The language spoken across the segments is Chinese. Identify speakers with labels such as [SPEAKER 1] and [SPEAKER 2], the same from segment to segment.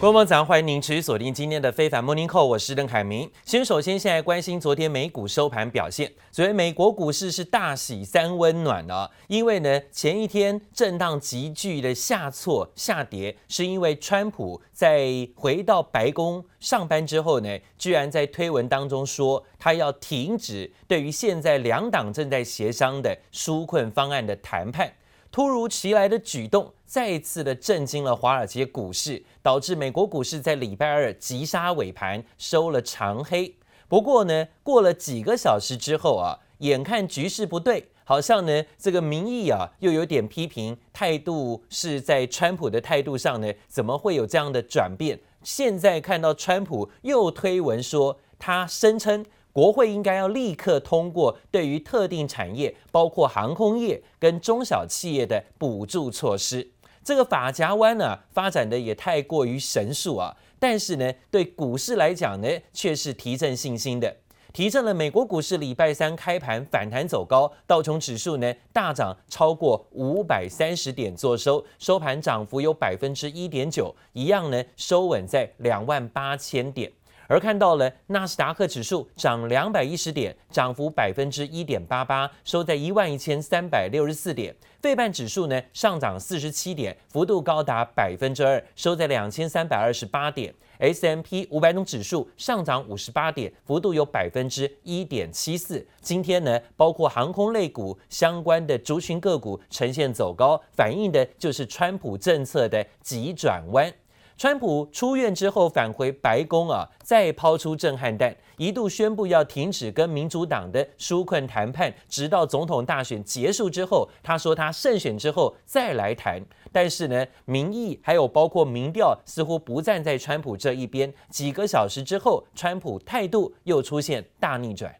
[SPEAKER 1] 观众早上欢迎您持续锁定今天的非凡 Morning Call，我是邓凯明。先首先现在关心昨天美股收盘表现，昨天美国股市是大喜三温暖啊，因为呢前一天震荡急剧的下挫下跌，是因为川普在回到白宫上班之后呢，居然在推文当中说他要停止对于现在两党正在协商的纾困方案的谈判。突如其来的举动，再次的震惊了华尔街股市，导致美国股市在礼拜二急杀尾盘，收了长黑。不过呢，过了几个小时之后啊，眼看局势不对，好像呢这个民意啊又有点批评，态度是在川普的态度上呢，怎么会有这样的转变？现在看到川普又推文说，他声称。国会应该要立刻通过对于特定产业，包括航空业跟中小企业的补助措施。这个法夹弯呢，发展的也太过于神速啊！但是呢，对股市来讲呢，却是提振信心的，提振了美国股市礼拜三开盘反弹走高，道琼指数呢大涨超过五百三十点做收，收盘涨幅有百分之一点九，一样呢收稳在两万八千点。而看到了纳斯达克指数涨两百一十点，涨幅百分之一点八八，收在一万一千三百六十四点。费半指数呢上涨四十七点，幅度高达百分之二，收在两千三百二十八点。S M P 五百种指数上涨五十八点，幅度有百分之一点七四。今天呢，包括航空类股相关的族群个股呈现走高，反映的就是川普政策的急转弯。川普出院之后返回白宫啊，再抛出震撼弹，一度宣布要停止跟民主党的纾困谈判，直到总统大选结束之后。他说他胜选之后再来谈。但是呢，民意还有包括民调似乎不站在川普这一边。几个小时之后，川普态度又出现大逆转。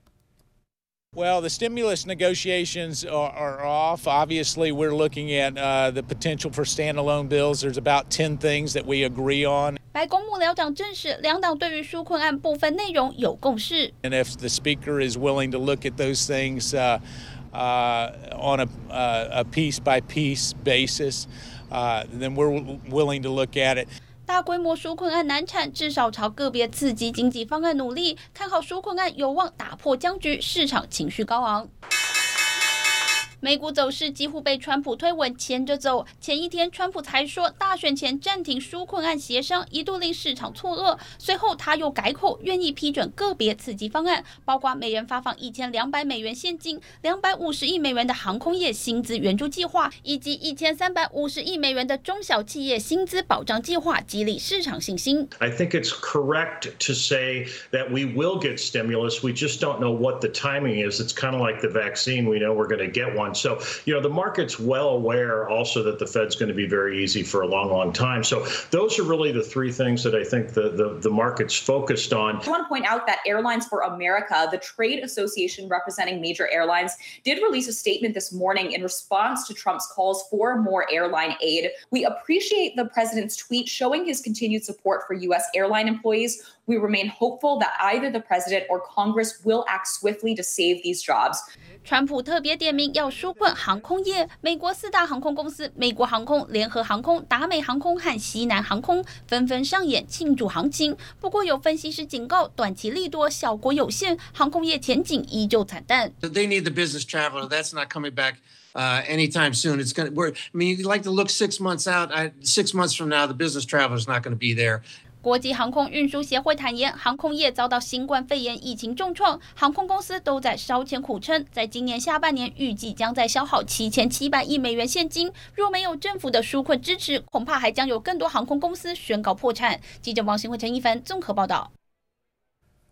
[SPEAKER 2] Well, the stimulus negotiations are, are off. Obviously, we're looking at uh, the potential for standalone bills. There's about 10 things that we agree on.
[SPEAKER 3] 白宫幕僚长证实，两党对于纾困案部分内容有共识。
[SPEAKER 2] And if the speaker is willing to look at those things uh, uh, on a, uh, a piece by piece basis, uh, then we're willing to look at it.
[SPEAKER 3] 大规模纾困案难产，至少朝个别刺激经济方案努力。看好纾困案有望打破僵局，市场情绪高昂。美股走势几乎被川普推文牵着走。前一天，川普才说大选前暂停纾困案协商，一度令市场错愕。随后他又改口，愿意批准个别刺激方案，包括每人发放一千两百美元现金、两百五十亿美元的航空业薪资援助计划，以及一千三百五十亿美元的中小企业薪资保障计划，激励市场信心。
[SPEAKER 4] I think it's correct to say that we will get stimulus. We just don't know what the timing is. It's kind of like the vaccine. We know we're going to get one. So, you know, the market's well aware also that the Fed's going to be very easy for a long, long time. So those are really the three things that I think the, the, the market's focused on.
[SPEAKER 5] I want to point out that Airlines for America, the trade association representing major airlines, did release a statement this morning in response to Trump's calls for more airline aid. We appreciate the president's tweet showing his continued support for U.S. airline employees. We remain hopeful that either the president or Congress will act swiftly to save these jobs.
[SPEAKER 3] 川普特别点名要纾困航空业，美国四大航空公司——美国航空、联合航空、达美航空和西南航空——纷纷上演庆祝行情。不过，有分析师警告，短期利多效果有限，航空业前景依旧惨淡。
[SPEAKER 6] They need the business traveler. That's not coming back uh, anytime soon. It's going to. I mean, you like to look six months out. I, six months from now, the business traveler is not going to be there.
[SPEAKER 3] 国际航空运输协会坦言，航空业遭到新冠肺炎疫情重创，航空公司都在烧钱苦撑。在今年下半年，预计将在消耗七千七百亿美元现金。若没有政府的纾困支持，恐怕还将有更多航空公司宣告破产。记者王新慧、陈一凡综合报道。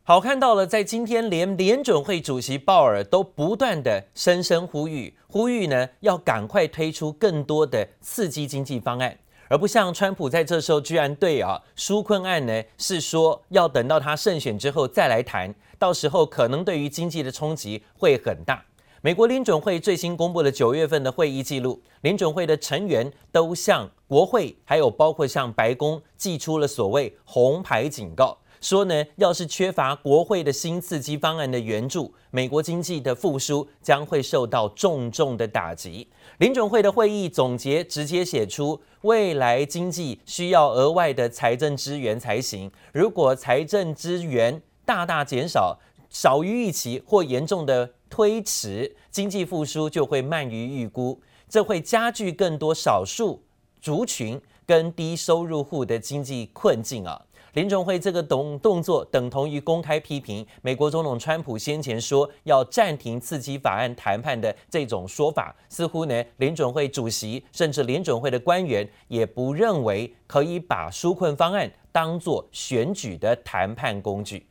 [SPEAKER 1] 好，看到了，在今天连联准会主席鲍尔都不断的声声呼吁，呼吁呢要赶快推出更多的刺激经济方案。而不像川普在这时候居然对啊纾困案呢是说要等到他胜选之后再来谈，到时候可能对于经济的冲击会很大。美国联准会最新公布的九月份的会议记录，联准会的成员都向国会还有包括向白宫寄出了所谓红牌警告，说呢，要是缺乏国会的新刺激方案的援助，美国经济的复苏将会受到重重的打击。林准会的会议总结直接写出，未来经济需要额外的财政支援才行。如果财政支援大大减少，少于预期或严重的推迟，经济复苏就会慢于预估，这会加剧更多少数族群跟低收入户的经济困境啊。联准会这个动动作等同于公开批评美国总统川普先前说要暂停刺激法案谈判的这种说法，似乎呢，联准会主席甚至联准会的官员也不认为可以把纾困方案当作选举的谈判工具。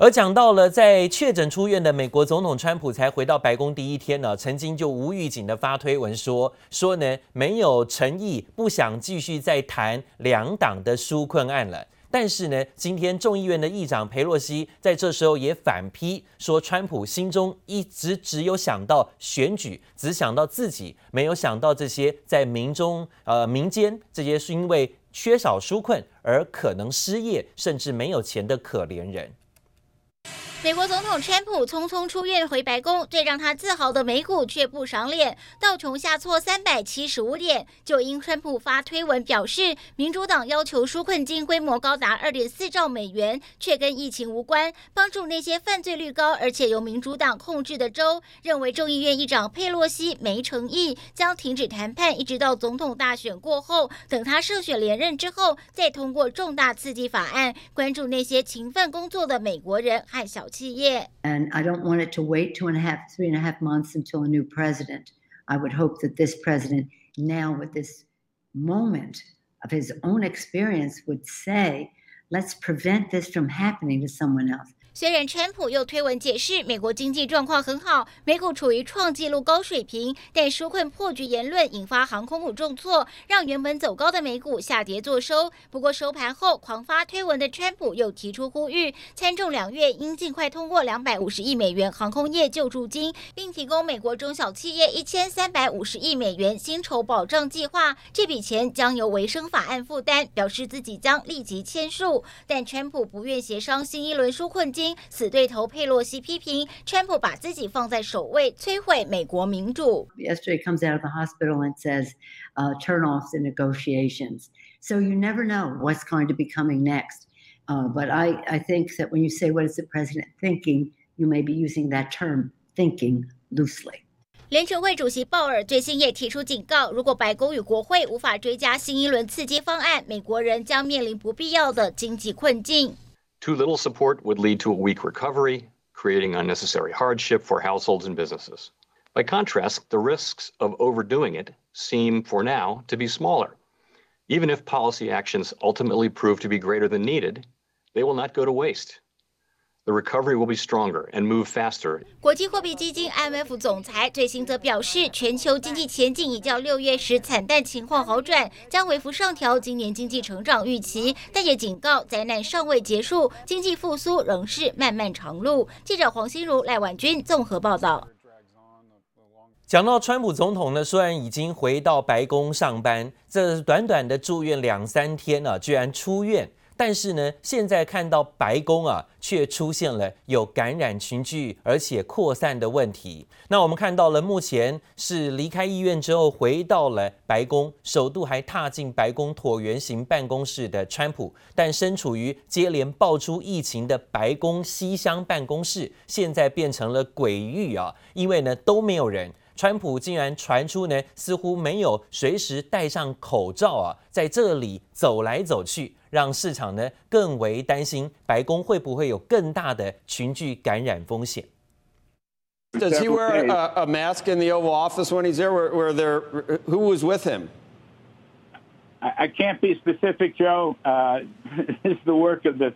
[SPEAKER 1] 而讲到了在确诊出院的美国总统川普才回到白宫第一天呢，曾经就无预警的发推文说说呢，没有诚意，不想继续再谈两党的纾困案了。但是呢，今天众议院的议长裴洛西在这时候也反批说，川普心中一直只有想到选举，只想到自己，没有想到这些在民中呃民间这些是因为缺少纾困而可能失业甚至没有钱的可怜人。
[SPEAKER 7] 美国总统川普匆匆出院回白宫，最让他自豪的美股却不赏脸，道琼下挫三百七十五点，就因川普发推文表示，民主党要求纾困金规模高达二点四兆美元，却跟疫情无关，帮助那些犯罪率高而且由民主党控制的州，认为众议院议长佩洛西没诚意，将停止谈判，一直到总统大选过后，等他胜选连任之后，再通过重大刺激法案，关注那些勤奋工作的美国人和小。
[SPEAKER 8] And I don't want it to wait two and a half, three and a half months until a new president. I would hope that this president, now with this moment of his own experience, would say, let's prevent this from happening to someone else.
[SPEAKER 7] 虽然川普又推文解释美国经济状况很好，美股处于创纪录高水平，但纾困破局言论引发航空股重挫，让原本走高的美股下跌作收。不过收盘后狂发推文的川普又提出呼吁，参众两院应尽快通过两百五十亿美元航空业救助金，并提供美国中小企业一千三百五十亿美元薪酬保障计划。这笔钱将由维生法案负担，表示自己将立即签署。但川普不愿协商新一轮纾困金。死对头佩洛西批评川普把自己放在首位，摧毁美国民主。
[SPEAKER 8] Yesterday comes out of the hospital and says, uh, turn off the negotiations. So you never know what's going to be coming next. Uh, but I, I think that when you say what is the president thinking, you may be using that term thinking loosely.
[SPEAKER 7] 联准会主席鲍尔最新也提出警告，如果白宫与国会无法追加新一轮刺激方案，美国人将面临不必要的经济困境。
[SPEAKER 9] Too little support would lead to a weak recovery, creating unnecessary hardship for households and businesses. By contrast, the risks of overdoing it seem, for now, to be smaller. Even if policy actions ultimately prove to be greater than needed, they will not go to waste. The recovery will be stronger and move faster.
[SPEAKER 7] 国际货币基金 IMF 总裁最新则表示，全球经济前景已较六月时惨淡情况好转，将微幅上调今年经济成长预期，但也警告灾难尚未结束，经济复苏仍是漫漫长路。记者黄心如、赖婉君综合报道。
[SPEAKER 1] 讲到川普总统呢，虽然已经回到白宫上班，这短短的住院两三天啊，居然出院。但是呢，现在看到白宫啊，却出现了有感染群聚而且扩散的问题。那我们看到了，目前是离开医院之后回到了白宫，首度还踏进白宫椭圆形办公室的川普，但身处于接连爆出疫情的白宫西厢办公室，现在变成了鬼域啊，因为呢都没有人。川普竟然传出呢，似乎没有随时戴上口罩啊，在这里走来走去，让市场呢更为担心白宫会不会有更大的群聚感染风险。
[SPEAKER 10] Does he wear a, a mask in the Oval Office when he's there? Were, were there who was with him?
[SPEAKER 11] I, I can't be specific, Joe. Uh, it's the work of the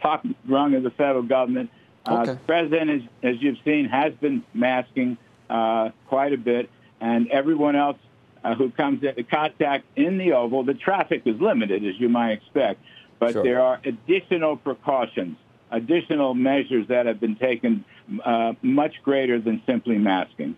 [SPEAKER 11] top rung of the federal government. Uh, okay. The president, as, as you've seen, has been masking. uh, quite a bit, and everyone else uh, who comes into contact in the Oval, the traffic is limited, as you might expect, but sure. there are additional precautions, additional measures that have been taken uh, much greater than simply masking.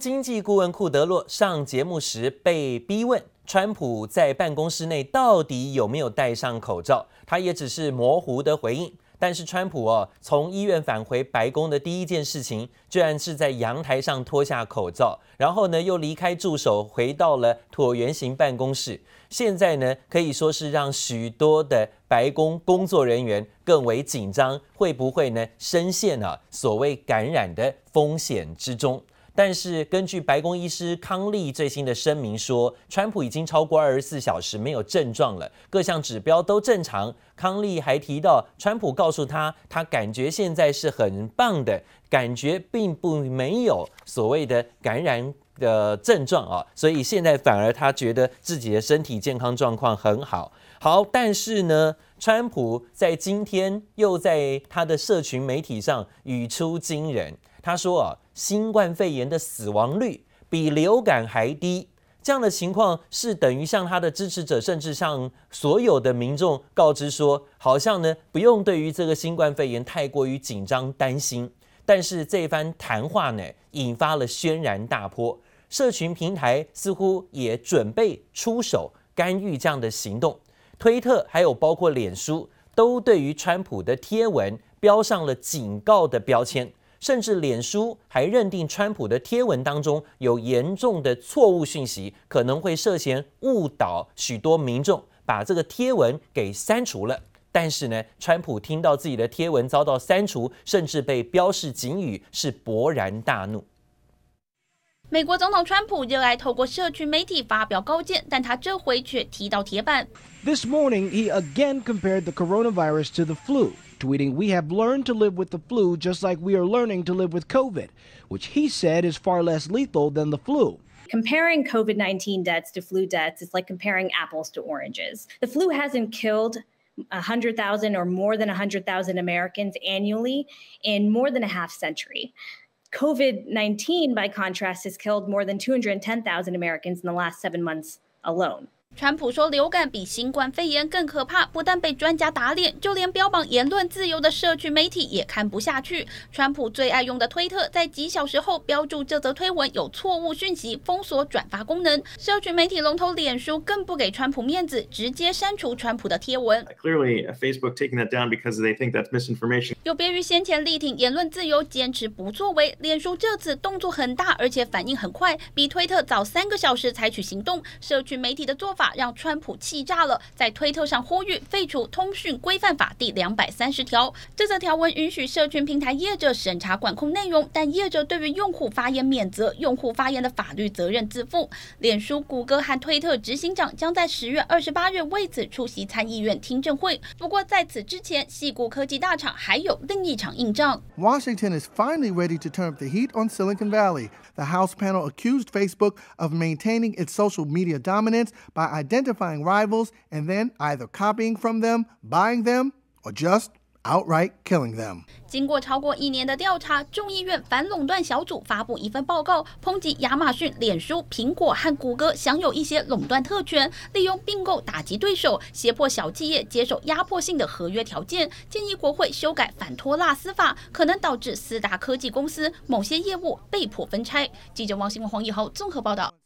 [SPEAKER 1] 经济顾问库德洛上节目时被逼问，川普在办公室内到底有没有戴上口罩，他也只是模糊的回应。 但是川普哦，从医院返回白宫的第一件事情，居然是在阳台上脱下口罩，然后呢又离开助手，回到了椭圆形办公室。现在呢可以说是让许多的白宫工作人员更为紧张，会不会呢深陷了所谓感染的风险之中？但是根据白宫医师康利最新的声明说，川普已经超过二十四小时没有症状了，各项指标都正常。康利还提到，川普告诉他，他感觉现在是很棒的，感觉并不没有所谓的感染的症状啊，所以现在反而他觉得自己的身体健康状况很好。好，但是呢，川普在今天又在他的社群媒体上语出惊人。他说啊，新冠肺炎的死亡率比流感还低，这样的情况是等于向他的支持者，甚至向所有的民众告知说，好像呢不用对于这个新冠肺炎太过于紧张担心。但是这番谈话呢，引发了轩然大波，社群平台似乎也准备出手干预这样的行动，推特还有包括脸书都对于川普的贴文标上了警告的标签。甚至脸书还认定川普的贴文当中有严重的错误讯息，可能会涉嫌误导许多民众，把这个贴文给删除了。但是呢，川普听到自己的贴文遭到删除，甚至被标示警语，是勃然大怒。
[SPEAKER 3] 美国总统川普热爱透过社群媒体发表高见，但他这回却踢到铁板。
[SPEAKER 12] This morning he again compared the coronavirus to the flu. Tweeting, We have learned to live with the flu just like we are learning to live with COVID, which he said is far less lethal than the flu.
[SPEAKER 13] Comparing COVID 19 deaths to flu deaths is like comparing apples to oranges. The flu hasn't killed 100,000 or more than 100,000 Americans annually in more than a half century. COVID 19, by contrast, has killed more than 210,000 Americans in the last seven months alone.
[SPEAKER 3] 川普说流感比新冠肺炎更可怕，不但被专家打脸，就连标榜言论自由的社区媒体也看不下去。川普最爱用的推特在几小时后标注这则推文有错误讯息，封锁转发功能。社区媒体龙头脸书更不给川普面子，直接删除川普的贴文。
[SPEAKER 14] Clearly, Facebook taking that down because they think that's misinformation.
[SPEAKER 3] 有别于先前力挺言论自由、坚持不作为，脸书这次动作很大，而且反应很快，比推特早三个小时采取行动。社区媒体的做法。法让川普气炸了，在推特上呼吁废除《通讯规范法》第两百三十条。这则条文允许社群平台业者审查管控内容，但业者对于用户发言免责，用户发言的法律责任自负。脸书、谷歌和推特执行长将在十月二十八日为此出席参议院听证会。不过在此之前，矽谷科技大厂还有另一场硬仗。
[SPEAKER 15] Washington is finally ready to turn up the heat on Silicon Valley. The House panel accused Facebook of maintaining its social media dominance by identifying rivals and then either copying from them, buying them, or just outright killing them.
[SPEAKER 3] 经过超过一年的调查，众议院反垄断小组发布一份报告，抨击亚马逊、脸书、苹果和谷歌享有一些垄断特权，利用并购打击对手，胁迫小企业接受压迫性的合约条件。建议国会修改反托拉斯法，可能导致四大科技公司某些业务被迫分拆。记者王新文、黄以豪综合报道。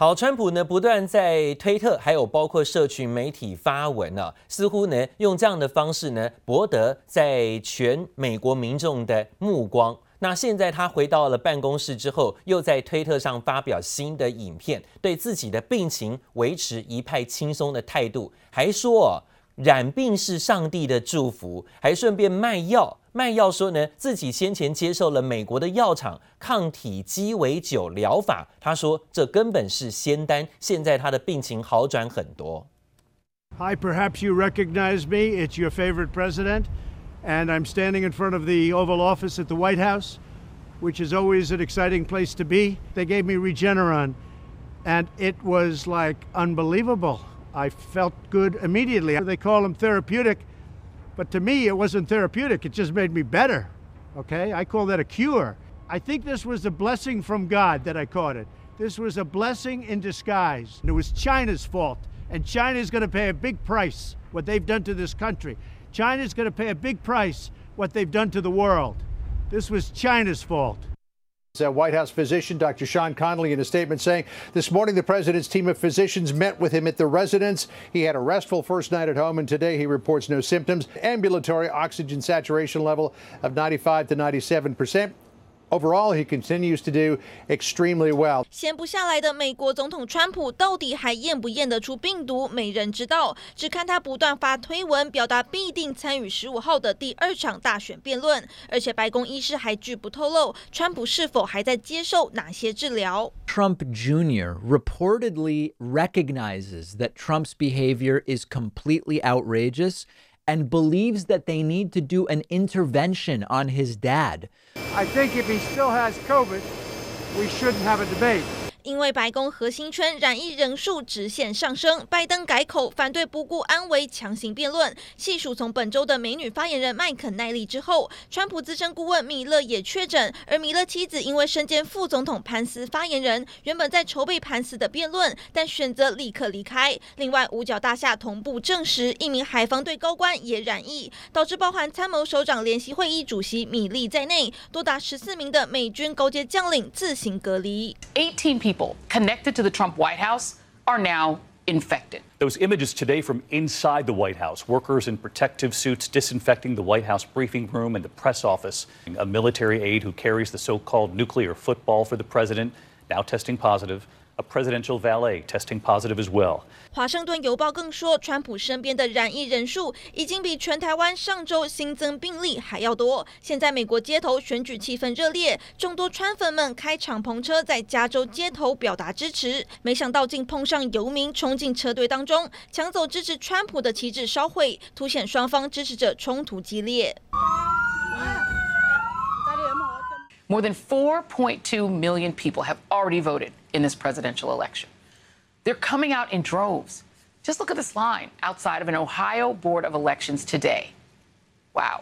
[SPEAKER 1] 好，川普呢不断在推特，还有包括社群媒体发文啊，似乎呢用这样的方式呢博得在全美国民众的目光。那现在他回到了办公室之后，又在推特上发表新的影片，对自己的病情维持一派轻松的态度，还说染病是上帝的祝福，还顺便卖药。卖药说呢，自己先前接受了美国的药厂抗体鸡尾酒疗法，他说这根本是仙丹，现在他的病情好转很多。
[SPEAKER 16] Hi, perhaps you recognize me. It's your favorite president, and I'm standing in front of the Oval Office at the White House, which is always an exciting place to be. They gave me Regeneron, and it was like unbelievable. I felt good immediately. They call them therapeutic. But to me, it wasn't therapeutic. It just made me better. Okay? I call that a cure. I think this was a blessing from God that I caught it. This was a blessing in disguise. And it was China's fault. And China's going to pay a big price what they've done to this country. China's going to pay a big price what they've done to the world. This was China's fault.
[SPEAKER 17] White House physician Dr. Sean Connolly in a statement saying this morning the president's team of physicians met with him at the residence. He had a restful first night at home, and today he reports no symptoms. Ambulatory oxygen saturation level of 95 to 97 percent. Overall, he continues to do extremely well.
[SPEAKER 18] 闲不下来的美国总统川普到底还验不验得出病毒，没人知道。只看他不断发推文，表达必定参与十五号的第二场大选辩论。而且白宫医师还拒不透露川普是否还在接受哪些治疗。
[SPEAKER 19] Trump Jr. reportedly recognizes that Trump's behavior is completely outrageous. and believes that they need to do an intervention on his dad.
[SPEAKER 16] I think if he still has COVID, we shouldn't have a debate.
[SPEAKER 18] 因为白宫核心圈染疫人数直线上升，拜登改口反对不顾安危强行辩论。细数从本周的美女发言人麦肯奈利之后，川普资深顾问米勒也确诊，而米勒妻子因为身兼副总统潘斯发言人，原本在筹备潘斯的辩论，但选择立刻离开。另外，五角大厦同步证实一名海防队高官也染疫，导致包含参谋首长联席会议主席米利在内，多达十四名的美军高阶将领自行隔离。
[SPEAKER 20] eighteen p connected to the Trump White House are now infected.
[SPEAKER 21] Those images today from inside the White House workers in protective suits disinfecting the White House briefing room and the press office. A military aide who carries the so called nuclear football for the president now testing positive. Presidential valet testing positive as well.
[SPEAKER 18] 华盛顿邮报更说，川普身边的染疫人数已经比全台湾上周新增病例还要多。现在美国街头选举气氛热烈，众多川粉们开敞篷车在加州街头表达支持。没想到竟碰上游民冲进车队当中，抢走支持川普的旗帜烧毁，凸显双方支持者冲突激烈。
[SPEAKER 20] More than 4.2 million people have already voted in this presidential election. They're coming out in droves. Just look at this line outside of an Ohio Board of Elections today. Wow.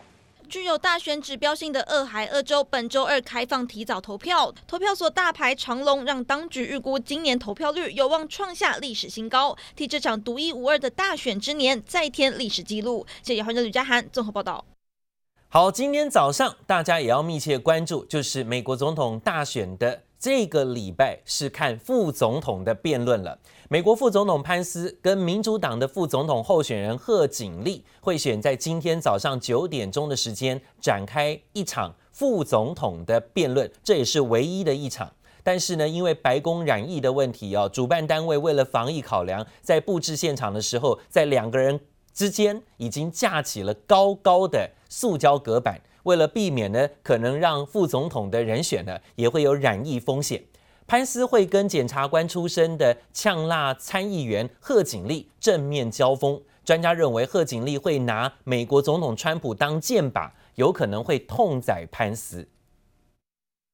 [SPEAKER 18] 具有大选指标性的俄亥俄州本周二开放提早投票，投票所大排长龙，让当局预估今年投票率有望创下历史新高，替这场独一无二的大选之年再添历史纪录。谢谢欢迎吕家涵综合报道。
[SPEAKER 1] 好，今天早上大家也要密切关注，就是美国总统大选的这个礼拜是看副总统的辩论了。美国副总统潘斯跟民主党的副总统候选人贺锦丽会选在今天早上九点钟的时间展开一场副总统的辩论，这也是唯一的一场。但是呢，因为白宫染疫的问题哦，主办单位为了防疫考量，在布置现场的时候，在两个人之间已经架起了高高的。塑胶隔板，为了避免呢，可能让副总统的人选呢也会有染疫风险。潘斯会跟检察官出身的呛辣参议员贺锦丽正面交锋。专家认为贺锦丽会拿美国总统川普当箭靶，有可能会痛宰潘斯。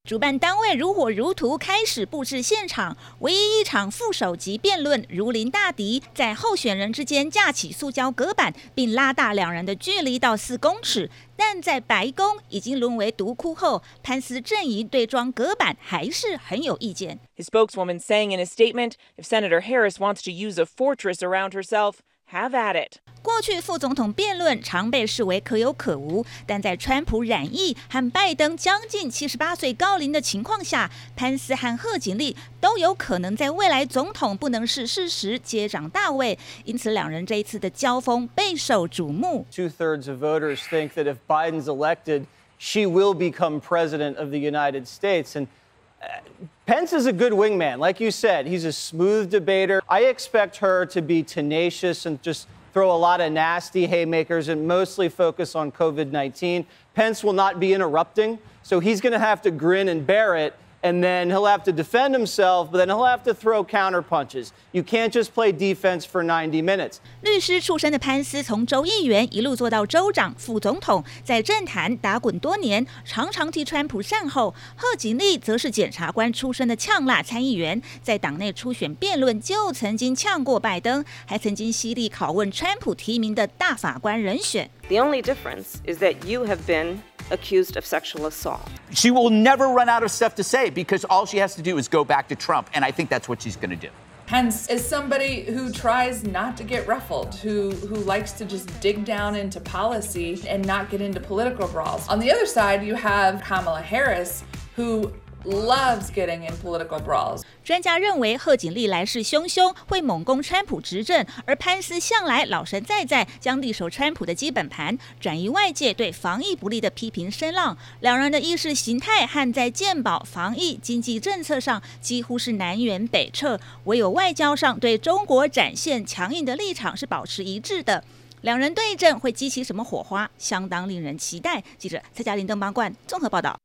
[SPEAKER 22] 主办单位如火如荼开始布置现场，唯一一场副手级辩论如临大敌，在候选人之间架起塑胶隔板，并拉大两人的距离到四公尺。但在白宫已经沦为毒窟后，潘斯阵营对装隔板还是很有意见。
[SPEAKER 23] His spokeswoman saying in a statement, if Senator Harris wants to use a fortress around herself, have at it.
[SPEAKER 22] 过去副总统辩论常被视为可有可无，但在川普染疫和拜登将近七十八岁高龄的情况下，潘斯和贺锦丽都有可能在未来总统不能逝世时接掌大位，因此两人这一次的交锋备受瞩目。
[SPEAKER 24] Two-thirds of voters think that if Biden's elected, she will become president of the United States. And Pence is a good wingman, like you said. He's a smooth debater. I expect her to be tenacious and just throw a lot of nasty haymakers and mostly focus on COVID 19. Pence will not be interrupting, so he's going to have to grin and bear it and then he'll have to defend himself, but then he'll have to throw counter punches. You can't just play defense for 90 minutes.
[SPEAKER 22] 律师出身的潘斯从州议员一路做到州长、副总统，在政坛打滚多年，常常替川普善后。贺锦丽则是检察官出身的呛辣参议员，在党内初选辩论就曾经呛过拜登，还曾经犀利拷问川普提名的大法官人选。
[SPEAKER 25] The only difference is that you have been accused of sexual assault.
[SPEAKER 26] She will never run out of stuff to say because all she has to do is go back to Trump, and I think that's what she's going to do.
[SPEAKER 27] Pence is somebody who tries not to get ruffled, who who likes to just dig down into policy and not get into political brawls. On the other side, you have Kamala Harris, who loves getting in political brawls.
[SPEAKER 22] 专家认为，贺锦丽来势汹汹，会猛攻川普执政；而潘斯向来老神在在，将力守川普的基本盘，转移外界对防疫不利的批评声浪。两人的意识形态和在健保、防疫、经济政策上几乎是南辕北辙，唯有外交上对中国展现强硬的立场是保持一致的。两人对阵会激起什么火花，相当令人期待。记者蔡嘉玲、邓邦冠综合报道。